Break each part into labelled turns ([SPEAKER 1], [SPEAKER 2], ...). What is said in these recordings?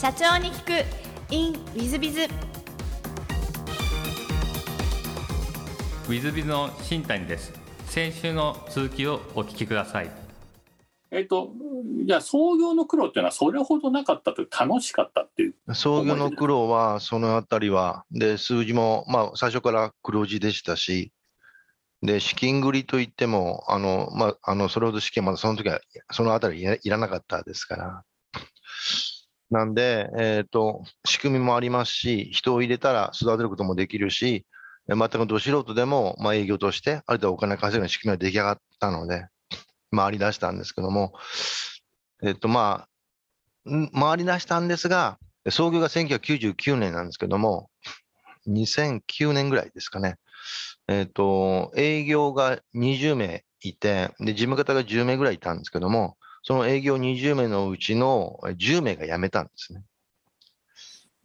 [SPEAKER 1] 社長に聞く。In ウィズビズ
[SPEAKER 2] ウィズビズの新谷です。先週の続きをお聞きください。
[SPEAKER 3] えっ、と、じゃあ創業の苦労っていうのはそれほどなかったという楽しかったっていう。
[SPEAKER 4] 創業の苦労は、そのあたりは、で、数字も、まあ、最初から黒字でしたし、で、資金繰りといっても、あの、まあ、あの、それほど資金はまだその時は、そのあたりいらなかったですから。なんで、えっ、と、仕組みもありますし、人を入れたら育てることもできるし、全くど素人でも、まあ、営業として、ある程度お金稼ぐような仕組みが出来上がったので、回り出したんですけども、えっ、と、まあ、回り出したんですが、創業が1999年なんですけども、2009年ぐらいですかね。えっ、と、営業が20名いて、で、事務方が10名ぐらいいたんですけども、その営業20名のうちの10名が辞めたんですね。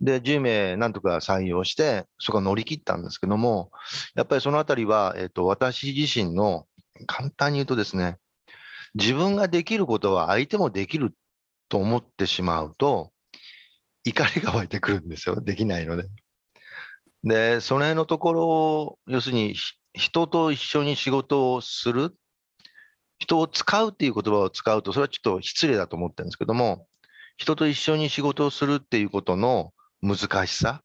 [SPEAKER 4] で、10名なんとか採用して、そこは乗り切ったんですけども、やっぱりそのあたりは、えっ、と、私自身の、簡単に言うとですね、自分ができることは相手もできると思ってしまうと、怒りが湧いてくるんですよ。できないので。で、その辺のところを、要するに、人と一緒に仕事をする、人を使うっていう言葉を使うと、それはちょっと失礼だと思ってるんですけども、人と一緒に仕事をするっていうことの難しさ。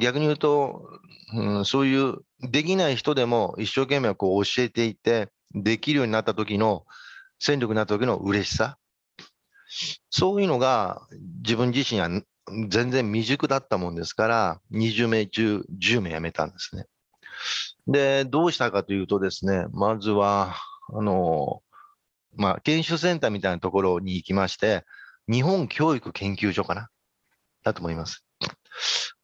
[SPEAKER 4] 逆に言うと、うん、そういうできない人でも一生懸命こう教えていて、できるようになった時の戦力になった時の嬉しさ。そういうのが自分自身は全然未熟だったもんですから、20名中10名辞めたんですね。で、どうしたかというとですね、まずは、あの、まあ、研修センターみたいなところに行きまして、日本教育研究所かな？だと思います。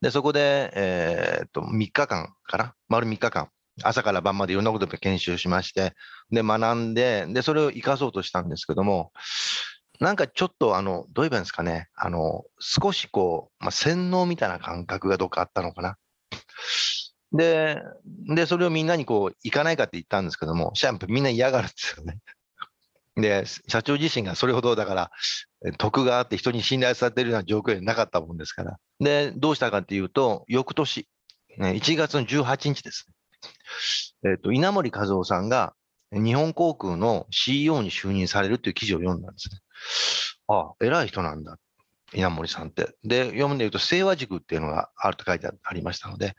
[SPEAKER 4] で、そこで、えーっと、3日間かな？丸3日間。朝から晩までいろんなことで研修しまして、で、学んで、で、それを活かそうとしたんですけども、なんかちょっとあの、どう言えばいいんですかね？あの、少しこう、まあ、洗脳みたいな感覚がどっかあったのかな？で、で、それをみんなにこう、行かないかって言ったんですけども、シャンプーみんな嫌がるんですよね。で、社長自身がそれほどだから、え得があって人に信頼されてるような状況になかったもんですから。で、どうしたかっていうと、翌年、1月の18日です。えっ、と、稲森和夫さんが日本航空の CEO に就任されるという記事を読んだんですね。ああ、偉い人なんだ。稲森さんって。で、読んでいると、清和塾っていうのがあると書いてありましたので、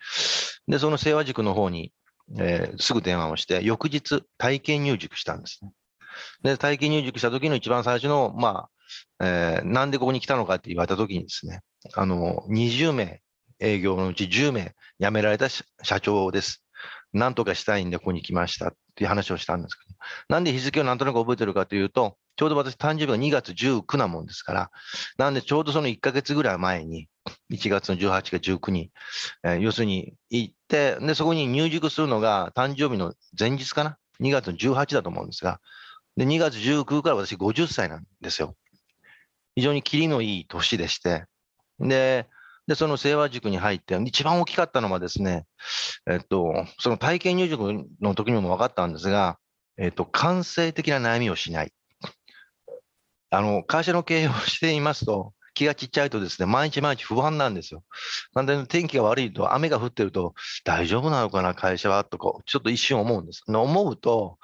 [SPEAKER 4] で、その清和塾の方に、えーすぐ電話をして、翌日、体験入塾したんですね。で、体験入塾した時の一番最初の、まあ、えーなんでここに来たのかって言われた時にですね、あの、20名営業のうち10名辞められた社社長です。なんとかしたいんでここに来ましたっていう話をしたんですけど、なんで日付をなんとなく覚えてるかというと、ちょうど私誕生日が2月19なもんですから、なんでちょうどその1ヶ月ぐらい前に、1月の18か19に、えー要するに行って、で、そこに入塾するのが誕生日の前日かな ?2 月の18だと思うんですが、で、2月19から私50歳なんですよ。非常にキリのいい年でして、で、で、その清和塾に入って、一番大きかったのはですね、えっと、その体験入塾の時にも分かったんですが、えっと、感性的な悩みをしない。あの、会社の経営をしていますと、気がちっちゃいとですね、毎日毎日不安なんですよ。なんで、天気が悪いと、雨が降ってると、大丈夫なのかな、会社は、とか、ちょっと一瞬思うんです。思うと、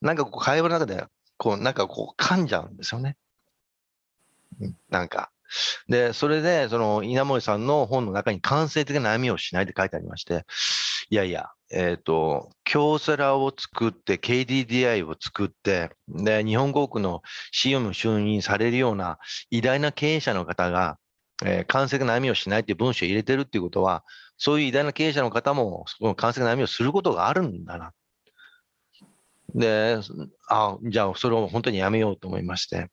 [SPEAKER 4] なんかこう、会話の中で、こう、なんかこう、噛んじゃうんですよね。なんか。で、それで、その、稲森さんの本の中に、感性的な悩みをしないって書いてありまして、いやいや、えっ、と、京セラを作って、KDDI を作って、で、日本航空の CEO に就任されるような偉大な経営者の方が、えー、感性的な悩みをしないって文章を入れてるっていうことは、そういう偉大な経営者の方も、その感性的な悩みをすることがあるんだな。で、あ、じゃあ、それを本当にやめようと思いまして。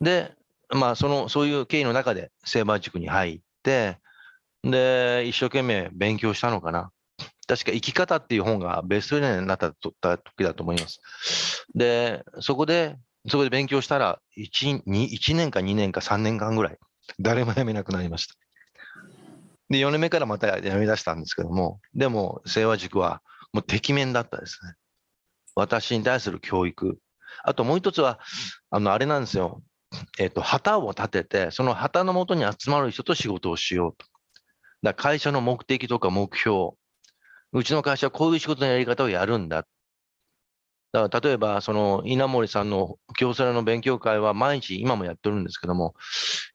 [SPEAKER 4] で、まあ、その、そういう経緯の中で、セーバー塾に入って、で、一生懸命勉強したのかな。確か生き方っていう本がベストセラーになった時だと思います。で、そこで、そこで勉強したら1、1年か2年か3年間ぐらい、誰も辞めなくなりました。で、4年目からまた辞め出したんですけども、でも、清和塾はもう敵面だったですね。私に対する教育。あともう一つは、あの、あれなんですよ。えっと、旗を立てて、その旗のもとに集まる人と仕事をしようと。だ会社の目的とか目標、うちの会社はこういう仕事のやり方をやるんだ。だから例えば、その稲森さんの京セラの勉強会は毎日今もやってるんですけども、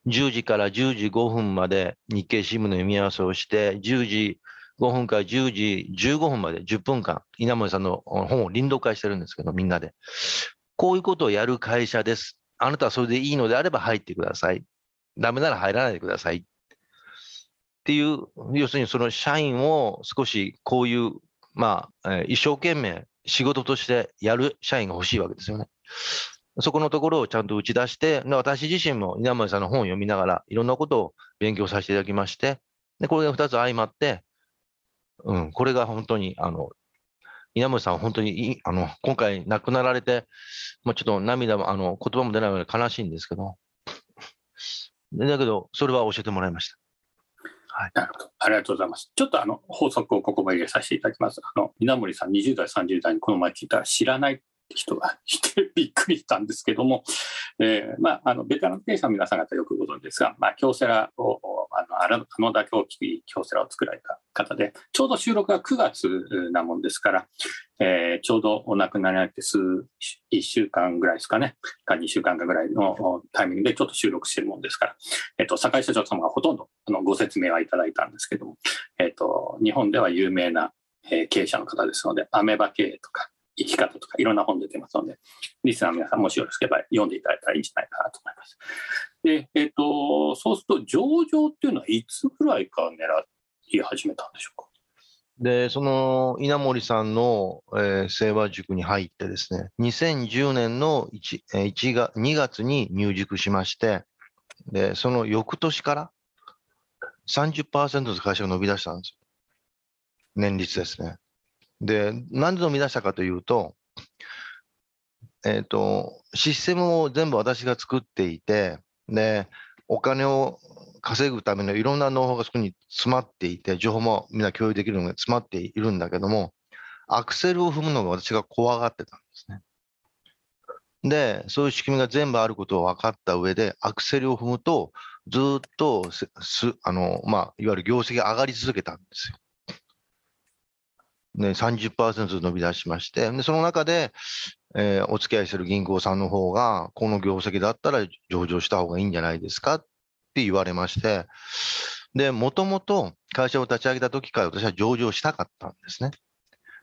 [SPEAKER 4] 10時から10時5分まで日経新聞の読み合わせをして、10時5分から10時15分まで10分間、稲森さんの本を臨読会してるんですけど、みんなで。こういうことをやる会社です。あなたはそれでいいのであれば入ってください。ダメなら入らないでください。っていう、要するにその社員を少しこういう、まあ、一生懸命仕事としてやる社員が欲しいわけですよね。そこのところをちゃんと打ち出して、私自身も稲森さんの本を読みながら、いろんなことを勉強させていただきまして、で、これが2つ相まって、うん、これが本当に、あの、稲森さん本当にい、あの、今回亡くなられて、まあ、ちょっと涙も、あの、言葉も出ないので悲しいんですけど、だけど、それは教えてもらいました。
[SPEAKER 3] はいなるほど。ありがとうございます。ちょっとあの、法則をここまで入れさせていただきます。あの、稲森さん20代、30代にこの前聞いたら知らない人がいてびっくりしたんですけども、えーまあ、あの、ベテラン経営者の皆さん方よくご存知ですが、まあ、京セラを、あの、あらあのだけ大きい京セラを作られた方で、ちょうど収録が9月なもんですから、えーちょうどお亡くなりになって数、1週間ぐらいですかね、か2週間かぐらいのタイミングでちょっと収録してるもんですから、えっと、坂井社長様がほとんどあのご説明はいただいたんですけども、えっと、日本では有名な、えー経営者の方ですので、アメバ経営とか、生き方とか、いろんな本出てますので、リスナーの皆さん、もしよろしければ読んでいただいたらいいんじゃないかなと思います。で、えっと、そうすると、上場っていうのはいつぐらいから狙い始めたんでしょうか？
[SPEAKER 4] で、その稲森さんの、えー清和塾に入ってですね、2010年の 1, 1が2月に入塾しまして、で、その翌年から30%ずつ会社が伸び出したんですよ。年率ですね。で、なんで伸び出したかというと、えっ、と、システムを全部私が作っていて、で、お金を稼ぐためのいろんなノウハウがそこに詰まっていて、情報もみんな共有できるのが詰まっているんだけども、アクセルを踏むのが私が怖がってたんですね。で、そういう仕組みが全部あることを分かった上で、アクセルを踏むと、ずっとす、あの、まあ、いわゆる業績が上がり続けたんですよ。ね、30%伸び出しまして、でその中で、えーお付き合いする銀行さんの方が、この業績だったら上場した方がいいんじゃないですかっって言われまして、で、もともと会社を立ち上げた時から私は上場したかったんですね。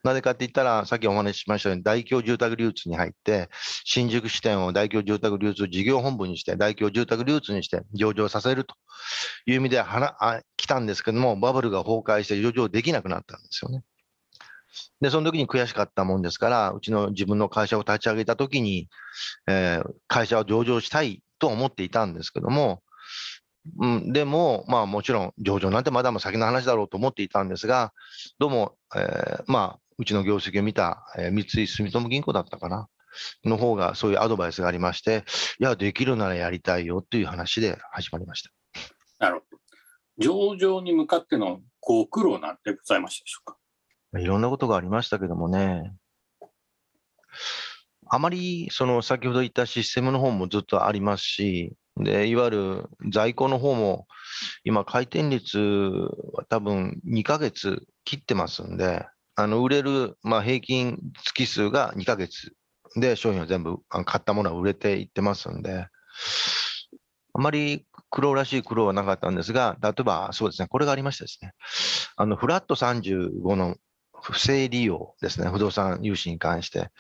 [SPEAKER 4] なぜかって言ったら、さっきお話ししましたように、大京住宅流通に入って、新宿支店を大京住宅流通事業本部にして、大京住宅流通にして上場させるという意味でははなあ来たんですけども、バブルが崩壊して上場できなくなったんですよね。で、その時に悔しかったもんですから、うちの自分の会社を立ち上げた時に、えー会社を上場したいと思っていたんですけども、うん、でも、まあもちろん上場なんてまだまだ先の話だろうと思っていたんですが、どうも、えーまあ、うちの業績を見た、えー三井住友銀行だったかな、の方がそういうアドバイスがありまして、いや、できるならやりたいよっていう話で始まりました。
[SPEAKER 3] なるほど。上場に向かってのご苦労なんてございましたでしょうか？
[SPEAKER 4] いろんなことがありましたけどもね、あまりその先ほど言ったシステムの方もずっとありますし、でいわゆる在庫の方も、今、回転率は多分2ヶ月切ってますんで、あの売れる、まあ、平均月数が2ヶ月で商品を全部買ったものは売れていってますんで、あまり苦労らしい苦労はなかったんですが、例えばそうですね、これがありましたですね。あのフラット35の不正利用ですね、不動産融資に関して。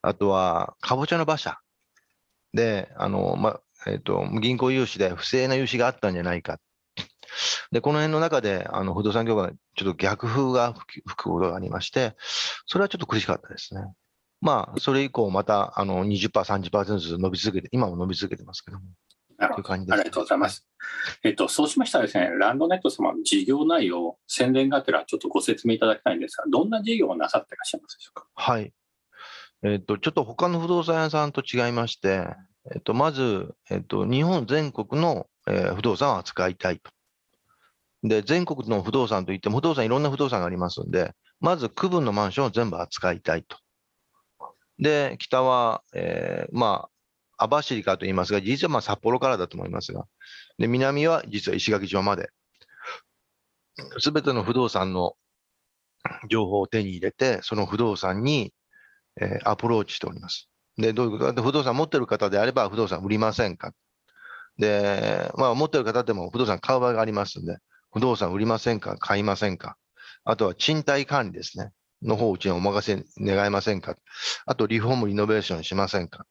[SPEAKER 4] あとは、かぼちゃの馬車で、あの、まあ、えっ、と、銀行融資で不正な融資があったんじゃないか。で、この辺の中で、あの、不動産業界、ちょっと逆風が吹くことがありまして、それはちょっと苦しかったですね。まあ、それ以降、また、あの、20%、30%ずつ伸び続けて、今も伸び続けてますけども、という感じです。
[SPEAKER 3] ありがとうございます。えっと、そうしましたらですね、ランドネット様の事業内容、宣伝がてらちょっとご説明いただきたいんですが、どんな事業をなさっていらっしゃいますでしょうか？
[SPEAKER 4] はい。えっ、と、ちょっと他の不動産屋さんと違いまして、えっ、と、まず、えっ、と、日本全国の、えー不動産を扱いたいと。で、全国の不動産といっても、不動産いろんな不動産がありますんで、まず区分のマンションを全部扱いたいと。で、北は、えーまあ、網走かと言いますが、実はまあ札幌からだと思いますが、で南は実は石垣島まで、すべての不動産の情報を手に入れて、その不動産に、えーアプローチしております。で、どういうことか。で不動産持ってる方であれば、不動産売りませんか？で、まあ、持ってる方でも不動産買う場合がありますんで、不動産売りませんか？買いませんか？あとは賃貸管理ですね。の方うちにお任せ願えませんか？あとリフォーム、リノベーションしませんか？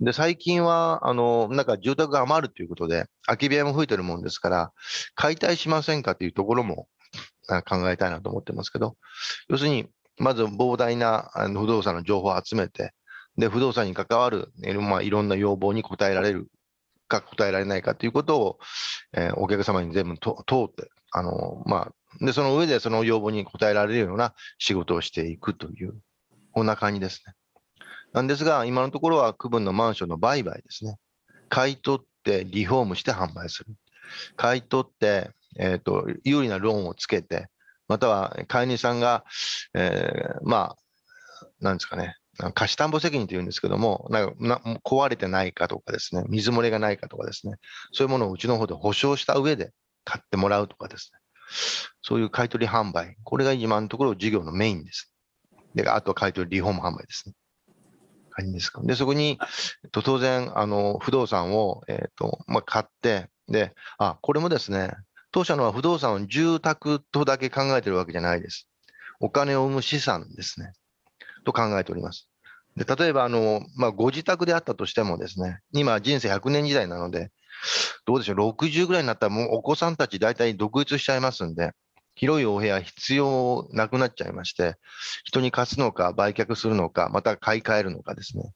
[SPEAKER 4] で、最近は、あの、なんか住宅が余るということで、空き部屋も増えてるもんですから、解体しませんか？というところも考えたいなと思ってますけど、要するに、まず膨大な不動産の情報を集めて、で、不動産に関わる、まあ、いろんな要望に応えられるか応えられないかということを、えーお客様に全部と通って、あの、まあ、で、その上でその要望に応えられるような仕事をしていくという、こんな感じですね。なんですが、今のところは区分のマンションの売買ですね。買い取ってリフォームして販売する。買い取って、えっ、と、有利なローンをつけて、または買い主さんが、えーまあ、なんですかね、貸し担保責任というんですけども、なんか壊れてないかとかですね、水漏れがないかとかですね、そういうものをうちの方で保証した上で買ってもらうとかですね、そういう買取販売、これが今のところ事業のメインです。で、あとは買取リフォーム販売ですね。感じですか。で、そこに、えっと、当然、あの、不動産を、えっと、まあ、買って、で、あ、これもですね、当社のは不動産を住宅とだけ考えてるわけじゃないです。お金を生む資産ですね。と考えております。で例えば、あの、まあ、ご自宅であったとしてもですね、今人生100年時代なので、どうでしょう、60ぐらいになったらもうお子さんたち大体独立しちゃいますんで、広いお部屋必要なくなっちゃいまして、人に貸すのか売却するのか、また買い替えるのかですね。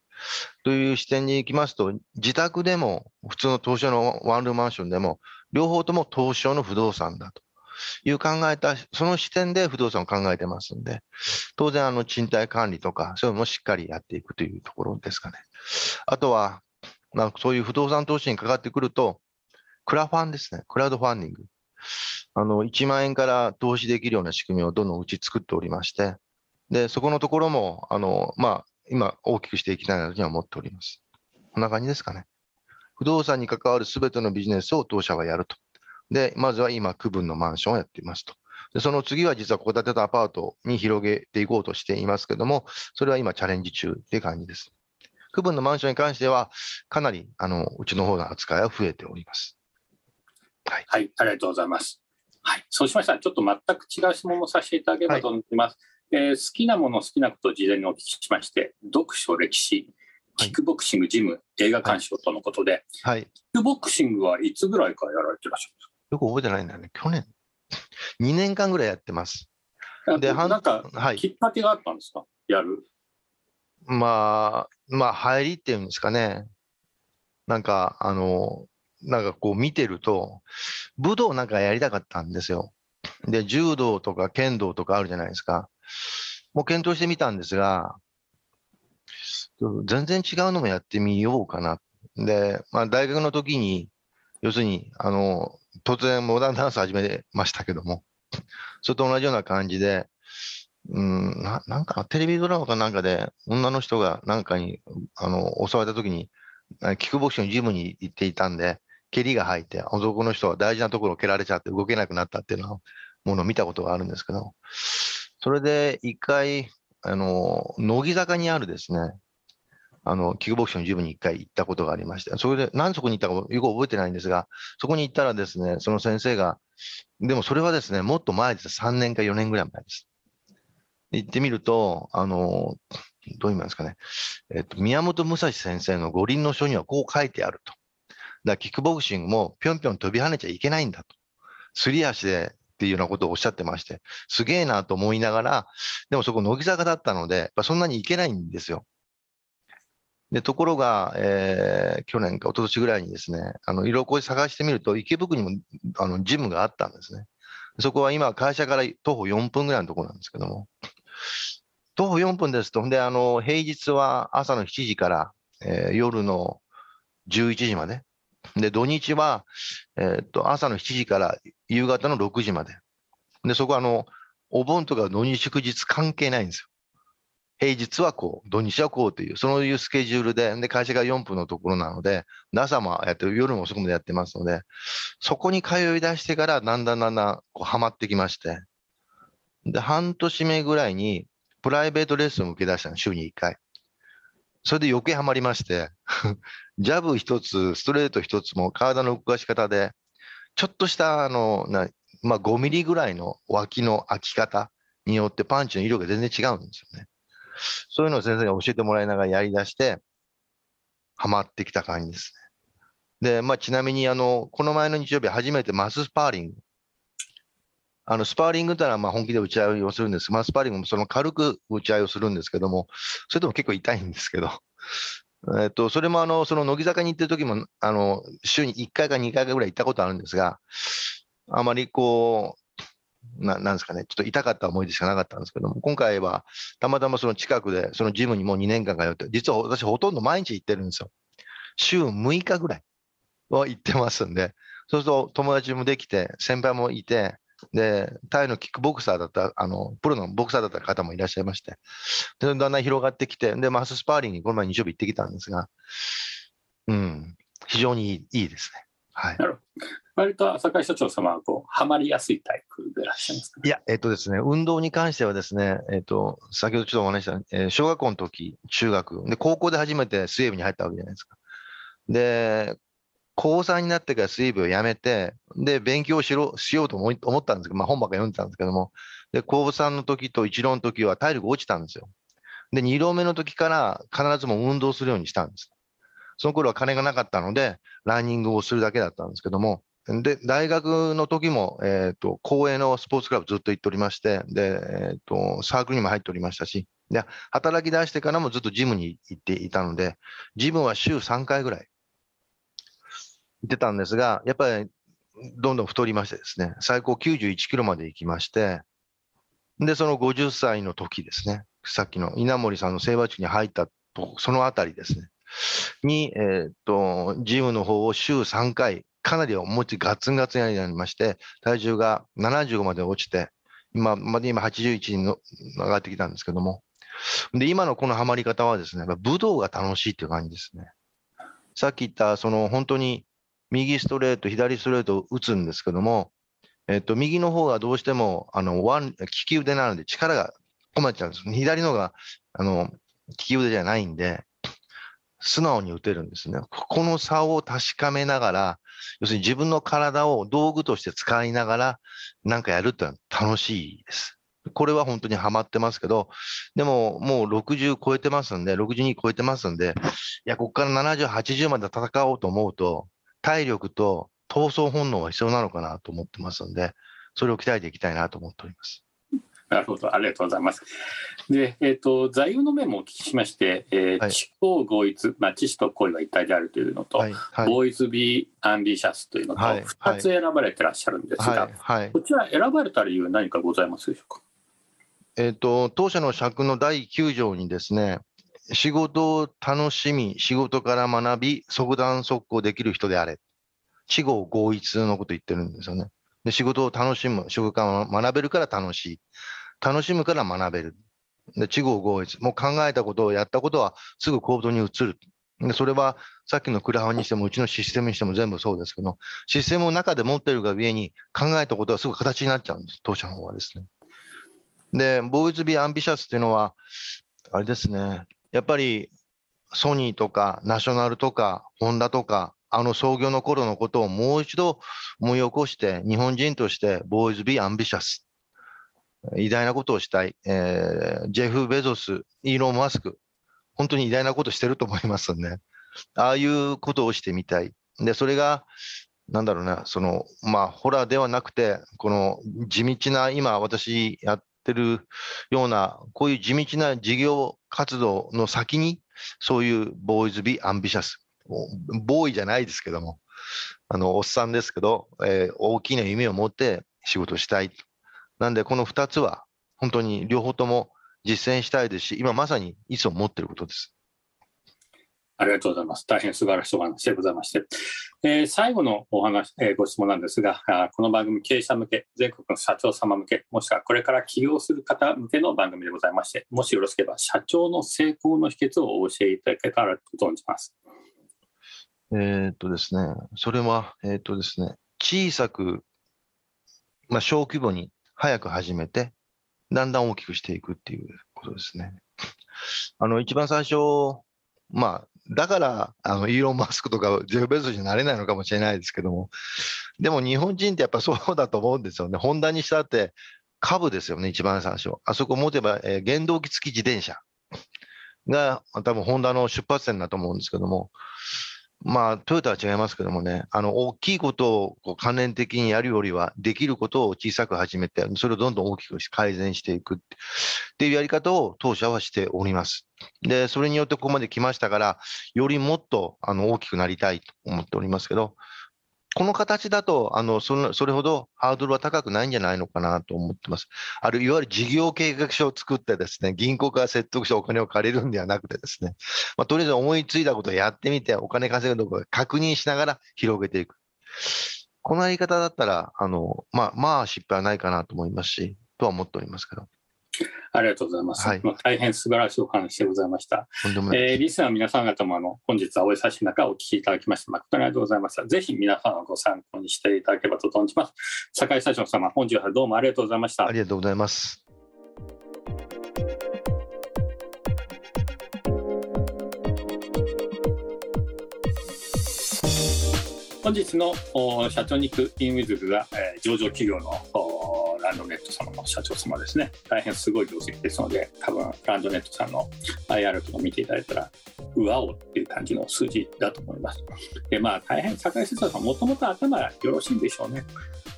[SPEAKER 4] という視点に行きますと、自宅でも普通の東証のワンルームマンションでも、両方とも東証の不動産だという考えた、その視点で不動産を考えてますんで、当然あの賃貸管理とか、そういうのもしっかりやっていくというところですかね。あとは、まあ、そういう不動産投資にかかってくると、クラファンですね、クラウドファンディング。あの、1万円から投資できるような仕組みをどんどんうち作っておりまして、で、そこのところも、あの、まあ、今大きくしていきたいなとは思っております。こんな感じですかね。不動産に関わるすべてのビジネスを当社はやると。で、まずは今、区分のマンションをやっていますと。でその次は実は戸建てとアパートに広げていこうとしていますけども、それは今チャレンジ中っていう感じです。区分のマンションに関しては、かなり、あの、うちの方の扱いは増えております。
[SPEAKER 3] はい、ありがとうございます。はい、そうしましたら、ちょっと全く違う質問もさせていただければと思います。えー好きなもの、好きなことを事前にお聞きしまして、読書、歴史、
[SPEAKER 4] はい
[SPEAKER 3] キックボクシング、ジム、映画鑑賞とのことで、
[SPEAKER 4] はい。
[SPEAKER 3] キックボクシングはいつぐらいからやられてらっし
[SPEAKER 4] よく覚えてないんだよね。去年。2年間ぐらいやってます。
[SPEAKER 3] で
[SPEAKER 4] で、
[SPEAKER 3] なんか、
[SPEAKER 4] はい。
[SPEAKER 3] きっかけがあったんですか？やる。
[SPEAKER 4] まあ、まあ、入りっていうんですかね。なんか、あの、なんかこう見てると、武道なんかやりたかったんですよ。で、柔道とか剣道とかあるじゃないですか。もう検討してみたんですが、全然違うのもやってみようかな。で、まあ大学の時に、要するに、あの、突然モダンダンス始めましたけども、それと同じような感じで、うん、ななんかテレビドラマかなんかで女の人がなんかにあの襲われた時にキックボクシングジムに行っていたんで、蹴りが入って男の人は大事なところを蹴られちゃって動けなくなったっていうのものを見たことがあるんですけど、それで一回、あの、乃木坂にあるですね、あの、キックボクシングジムに一回行ったことがありまして、それで、なんでそこに行ったかよく覚えてないんですが、そこに行ったらですね、その先生が、でもそれはですね、もっと前です。3年か4年ぐらい前です。行ってみると、あの、どう言いますかね、えっと、宮本武蔵先生の五輪の書にはこう書いてあると。だキックボクシングもぴょんぴょん飛び跳ねちゃいけないんだと。すり足でっていうようなことをおっしゃってまして、すげえなと思いながら、でもそこ乃木坂だったので、そんなに行けないんですよ。で、ところが、えー去年か一昨年ぐらいにですね、あの、いろいろ探してみると、池袋にも、あの、ジムがあったんですね。そこは今、会社から徒歩4分ぐらいのところなんですけども、徒歩4分ですと、で、あの、平日は朝の7時から、えー夜の11時まで。で、土日は、えーっと、朝の7時から夕方の6時まで。で、そこはあの、お盆とか土日祝日関係ないんですよ。平日はこう、土日はこうという、そういうスケジュールで、で、会社が4分のところなので、朝もやって、夜も遅くまでやってますので、そこに通い出してから、だんだんだんだん、こう、ハマってきまして、で、半年目ぐらいに、プライベートレッスンを受け出したの、週に1回。それで余計ハマりまして、ジャブ一つ、ストレート一つも体の動かし方で、ちょっとした、あの、なまあ、5ミリぐらいの脇の開き方によってパンチの色が全然違うんですよね。そういうのを先生が教えてもらいながらやり出して、ハマってきた感じですね。で、まあ、ちなみに、あの、この前の日曜日初めてマススパーリング。あの、スパーリングってのはまあ本気で打ち合いをするんです。マススパーリングもその軽く打ち合いをするんですけども、それとも結構痛いんですけど、えっと、それもあの、その乃木坂に行ってる時も、あの、週に1回か2回ぐらい行ったことあるんですが、あまりこう、ななんですかね、ちょっと痛かった思い出しかなかったんですけども、今回はたまたまその近くで、そのジムにもう2年間通って、実は私ほとんど毎日行ってるんですよ。週6日ぐらいは行ってますんで、そうすると友達もできて、先輩もいて、で、タイのキックボクサーだった、あの、プロのボクサーだった方もいらっしゃいまして、で、だんだん広がってきて、で、マススパーリングにこの前日曜日行ってきたんですが、うん、非常にいいいいですね。はい。
[SPEAKER 3] 割と浅海社長様はこう、ハマりやすいタイプでいらっしゃいますか、
[SPEAKER 4] いや、えっとですね、運動に関してはですね、えっと、先ほどちょっとお話した、えー小学校の時、中学、で、高校で初めて水泳部に入ったわけじゃないですか。で、高3になってから水泳部を辞めて、で、勉強しろ、しようと思い思ったんですけど、まあ本ばっか読んでたんですけども、で、高3の時と1浪の時は体力落ちたんですよ。で、2浪目の時から必ずも運動するようにしたんです。その頃は金がなかったので、ランニングをするだけだったんですけども、で、大学の時も、えっ、と、公営のスポーツクラブずっと行っておりまして、で、えっ、と、サークルにも入っておりましたし、で、働き出してからもずっとジムに行っていたので、ジムは週3回ぐらい行ってたんですが、やっぱりどんどん太りましてですね、最高91キロまで行きまして、で、その50歳の時ですね、さっきの稲森さんの聖和地に入ったと、そのあたりですね、に、えっ、と、ジムの方を週3回、かなり思いっきりガツンガツンになりまして、体重が75まで落ちて、今、まで今81にの上がってきたんですけども、で、今のこのハマり方はですね、武道が楽しいっていう感じですね。さっき言った、その本当に右ストレート、左ストレートを打つんですけども、えっと、右の方がどうしても、あの、ワン、利き腕なので力が困っちゃうんです。左のが、あの、利き腕じゃないんで、素直に打てるんですね。ここの差を確かめながら、要するに自分の体を道具として使いながら、なんかやるってのは楽しいです。これは本当にハマってますけど、でももう60超えてますんで、62超えてますんで、いや、ここから70、80まで戦おうと思うと、体力と闘争本能が必要なのかなと思ってますんで、それを鍛えていきたいなと思っております。
[SPEAKER 3] なるほど、ありがとうございます。で、えっ、と、座右の銘もお聞きしまして、えー
[SPEAKER 4] はい
[SPEAKER 3] 知行合一、まあ、知識と行為は一体であるというのと、
[SPEAKER 4] はい、はい、
[SPEAKER 3] ボーイズ・ビー・アンビシャスというのと、
[SPEAKER 4] はい
[SPEAKER 3] 2つ選ばれてらっしゃるんですが、
[SPEAKER 4] はい、はい。
[SPEAKER 3] こちら選ばれた理由は何かございますでしょうか？
[SPEAKER 4] えっ、と、当社の尺の第9条にですね、仕事を楽しみ、仕事から学び、即断即行できる人であれ。死後合一のこと言ってるんですよね。で、仕事を楽しむ、仕事から学べるから楽しい。楽しむから学べる。で、地合合一。もう考えたことをやったことはすぐ行動に移る。で、それはさっきのクラファンにしても、うちのシステムにしても全部そうですけど、システムを中で持ってるが上に考えたことはすぐ形になっちゃうんです。当社の方はですね。で、 Boys, be ambitious っていうのは、あれですね。やっぱり、ソニーとか、ナショナルとか、ホンダとか、あの創業の頃のことをもう一度思い起こして、日本人として、 Boys, be ambitious。偉大なことをしたい。えージェフ・ベゾス、イーロン・マスク。本当に偉大なことしてると思いますんで、ああいうことをしてみたい。で、それが、なんだろうな、その、まあ、ホラではなくて、この地道な、今私やってるような、こういう地道な事業活動の先に、そういうボーイズ・ビー・アンビシャス。ボーイじゃないですけども、あの、おっさんですけど、えー大きな夢を持って仕事したい。なんで、この二つは、本当に両方とも実践したいですし、今まさにいつも持ってることです。
[SPEAKER 3] ありがとうございます。大変素晴らしいお話でございまして。えー、最後のお話、えー、ご質問なんですがあ、この番組、経営者向け、全国の社長様向け、もしくはこれから起業する方向けの番組でございまして、もしよろしければ、社長の成功の秘訣をお教えいただけたらと存じます。
[SPEAKER 4] え、っとですね、それは、え、っとですね、小さく、まあ、小規模に早く始めて、だんだん大きくしていくっていうことですね。あの、一番最初、まあ、だから、あの、イーロン・マスクとかジェフ・ベゾスになれないのかもしれないですけども、でも日本人ってやっぱそうだと思うんですよね。ホンダにしたって株ですよね、一番最初。あそこ持てば、えー、原動機付き自転車が多分ホンダの出発点だと思うんですけども、まあ、トヨタは違いますけどもね、あの、大きいことをこう関連的にやるよりは、できることを小さく始めて、それをどんどん大きく改善していくっていうやり方を当社はしております。で、それによってここまで来ましたから、よりもっとあの大きくなりたいと思っておりますけど、この形だと、あの、その、それほどハードルは高くないんじゃないのかなと思ってます。ある、いわゆる事業計画書を作ってですね、銀行から説得してお金を借りるんではなくてですね、まあ、とりあえず思いついたことをやってみて、お金稼ぐところ確認しながら広げていく。このやり方だったら、あの、まあ、まあ失敗はないかなと思いますし、とは思っておりますけど。
[SPEAKER 3] ありがとうございます。はい、大変素晴らしいお話でございました。えー、リスナーの皆さん方もあの本日はお優しい中お聞きいただきまして誠にありがとうございました。ぜひ皆さんのご参考にしていただければと存じます。酒井社長様、本日はどうもありがとうございました。
[SPEAKER 4] ありがとうございます。
[SPEAKER 3] 本日の社長に行くインウィズが、えー、上場企業のランドネット様の社長様ですね、大変すごい業績ですので、多分ランドネットさんの IR とか見ていただいたら、うわおっていう感じの数字だと思います。で、まあ、大変、坂井先生さん、もともと頭がよろしいんでしょうね。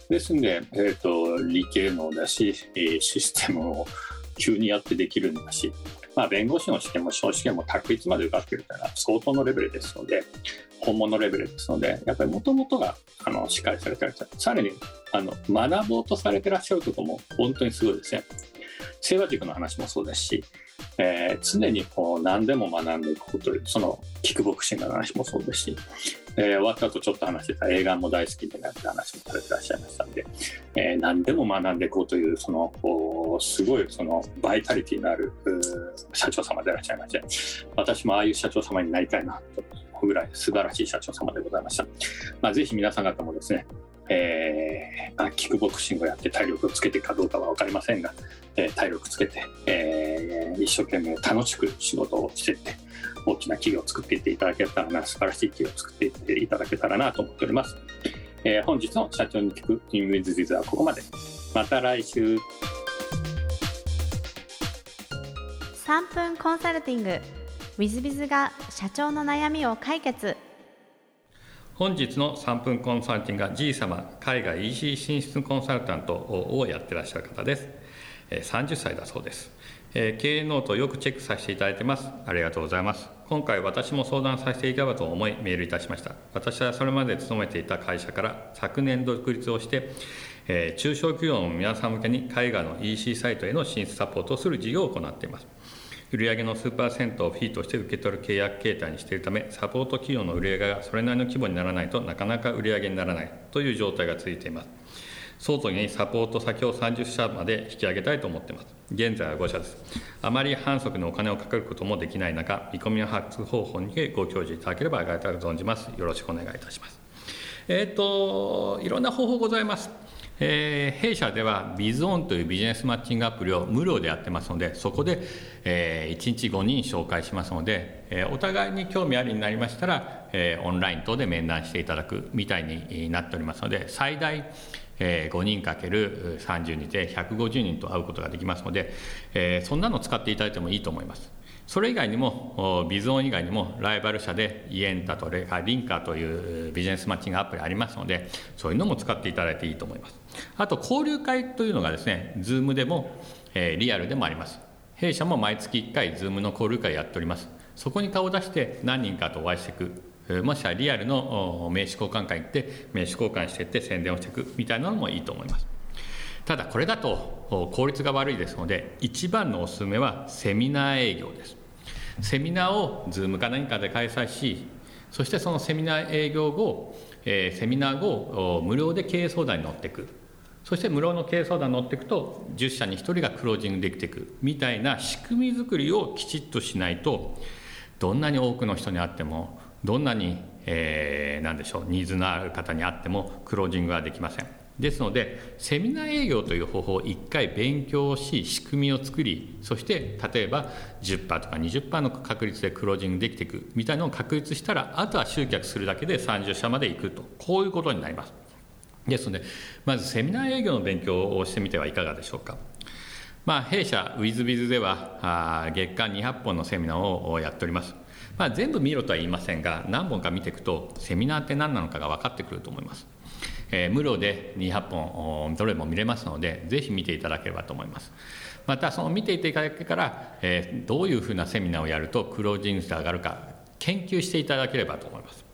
[SPEAKER 3] ですんで、えっ、ー、と、理系能だし、システムを急にやってできるんだし、まあ、弁護士の試験も司法試験も確率まで受かっているというのは相当のレベルですので、本物レベルですので、やっぱりもともとがあのしっかりされてらっしゃる。さらにあの学ぼうとされてらっしゃるところも本当にすごいですね。清和塾の話もそうですし、えー、常にこう何でも学んでいくこと、そのキックボクシングの話もそうですし、えー、終わった後ちょっと話してた。映画も大好きでなって話もされてらっしゃいましたんで、えー、何でも学んでいこうという、その、すごいそのバイタリティのある社長様でいらっしゃいまして、私もああいう社長様になりたいなと。ぐらい素晴らしい社長様でございました。まあ、ぜひ皆さん方もですね、えー、キックボクシングをやって体力をつけてかどうかは分かりませんが、えー、体力つけて、えー、一生懸命楽しく仕事をしていって大きな企業を作っていっていただけたらな素晴らしい企業を作っていっていただけたらなと思っております、えー、本日の社長に聞くインウィズ・ディズはここまで。また来週。
[SPEAKER 1] 3分コンサルティング。i z b i z が社長の悩みを解決。
[SPEAKER 2] 本日の3分コンサルティングは G 様海外 EC 進出コンサルタントをやってらっしゃる方です。30歳だそうです。経営ノートをよくチェックさせていただいてます。ありがとうございます今回私も相談させていただけばと思いメールいたしました私はそれまで勤めていた会社から昨年独立をしてえ中小企業の皆さん向けに海外の EC サイトへの進出サポートをする事業を行っています売上の数パーセントをフィーとして受け取る契約形態にしているため、サポート企業の売上がそれなりの規模にならないとなかなか売上にならないという状態が続いています。相続にサポート先を30社まで引き上げたいと思っています。現在は5社です。あまり反則にお金をかけることもできない中、見込みの発方法にご教示いただければありがたく存じます。よろしくお願いいたします。えっ、ー、と、いろんな方法ございます。えー、弊社ではビズオンというビジネスマッチングアプリを無料でやってますのでそこで、えー、1日5人紹介しますので、えー、お互いに興味ありになりましたら、えー、オンライン等で面談していただくみたいになっておりますので最大え、5人かける30日で150人と会うことができますので、え、そんなの使っていただいてもいいと思います。それ以外にも、ビズオン以外にも、ライバル社でイエンタとレカリンカというビジネスマッチングアプリありますので、そういうのも使っていただいていいと思います。あと、交流会というのがですね、ズームでも、え、リアルでもあります。弊社も毎月1回、ズームの交流会やっております。そこに顔を出して何人かとお会いしていく。もしくはリアルの名刺交換会に行って名刺交換していって宣伝をしていくみたいなのもいいと思います。ただこれだと効率が悪いですので一番のおすすめはセミナー営業ですセミナーを Zoom か何かで開催しそしてそのセミナー営業後、え、セミナー後無料で経営相談に乗っていくそして無料の経営相談に乗っていくと10社に1人がクロージングできていくみたいな仕組み作りをきちっとしないとどんなに多くの人に会ってもどんなに、えー、何でしょうニーズのある方に会ってもクロージングはできませんですのでセミナー営業という方法を1回勉強し仕組みを作りそして例えば10%とか20%の確率でクロージングできていくみたいなのを確立したらあとは集客するだけで30社まで行くとこういうことになりますですのでまずセミナー営業の勉強をしてみてはいかがでしょうか。まあ、弊社 WithBiz ではあ月間200本のセミナーをやっております。まあ、全部見ろとは言いませんが何本か見ていくとセミナーって何なのかが分かってくると思います。えー、無料で200本どれも見れますのでぜひ見ていただければと思います。またその見ていただけから、えー、どういうふうなセミナーをやるとクロージング数が上がるか研究していただければと思います。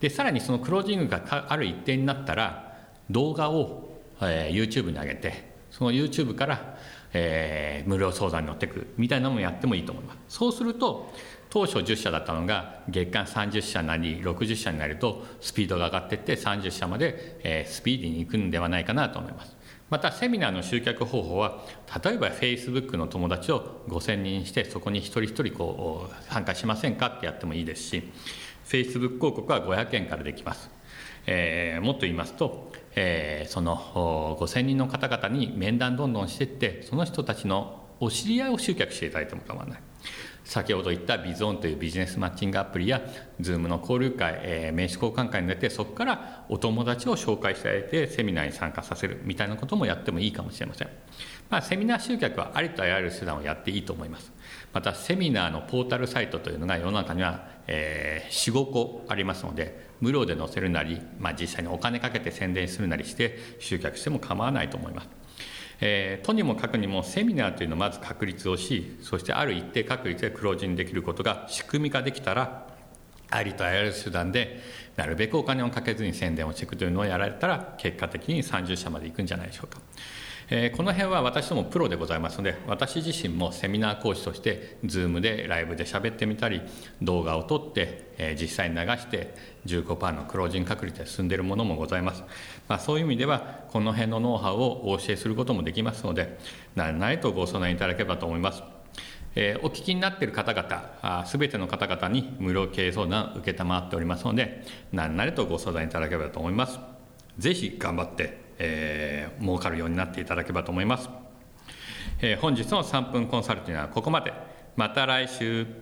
[SPEAKER 2] でさらにそのクロージングがある一定になったら動画を、えー、YouTube に上げてその YouTube から、えー、無料相談に乗ってくるみたいなのもやってもいいと思いますそうすると当初10社だったのが月間30社なり60社になるとスピードが上がっていって30社まで、え、スピーディーに行くんではないかなと思います。またセミナーの集客方法は例えば Facebook の友達を5000人してそこに一人一人こう参加しませんかってやってもいいですし Facebook 広告は500円からできます、えー、もっと言いますとえー、その5,000人の方々に面談どんどんしていってその人たちのお知り合いを集客していただいても構わない。先ほど言ったビゾーンというビジネスマッチングアプリや Zoom の交流会、えー、名刺交換会に出てそこからお友達を紹介していただいてセミナーに参加させるみたいなこともやってもいいかもしれません、まあ、セミナー集客はありとあらゆる手段をやっていいと思いますまたセミナーのポータルサイトというのが世の中には、えー、45個ありますので無料で載せるなり、まあ、実際にお金かけて宣伝するなりして集客しても構わないと思います。えー、とにもかくにもセミナーというのをまず確立をしそしてある一定確率でクロージングできることが仕組み化できたらありとあらゆる手段でなるべくお金をかけずに宣伝をしていくというのをやられたら結果的に30社までいくんじゃないでしょうか。えー、この辺は私どもプロでございますので私自身もセミナー講師として Zoom でライブで喋ってみたり動画を撮って、えー、実際に流して15%のクロージング確率で進んでいるものもございます、まあ、そういう意味ではこの辺のノウハウをお教えすることもできますので何々とご相談いただければと思います。えー、お聞きになっている方々すべての方々に無料経営相談を承っておりますので何なりとご相談いただければと思います。ぜひ頑張ってえー、儲かるようになっていただければと思います、えー、本日の3分コンサルティングはここまで。また来週。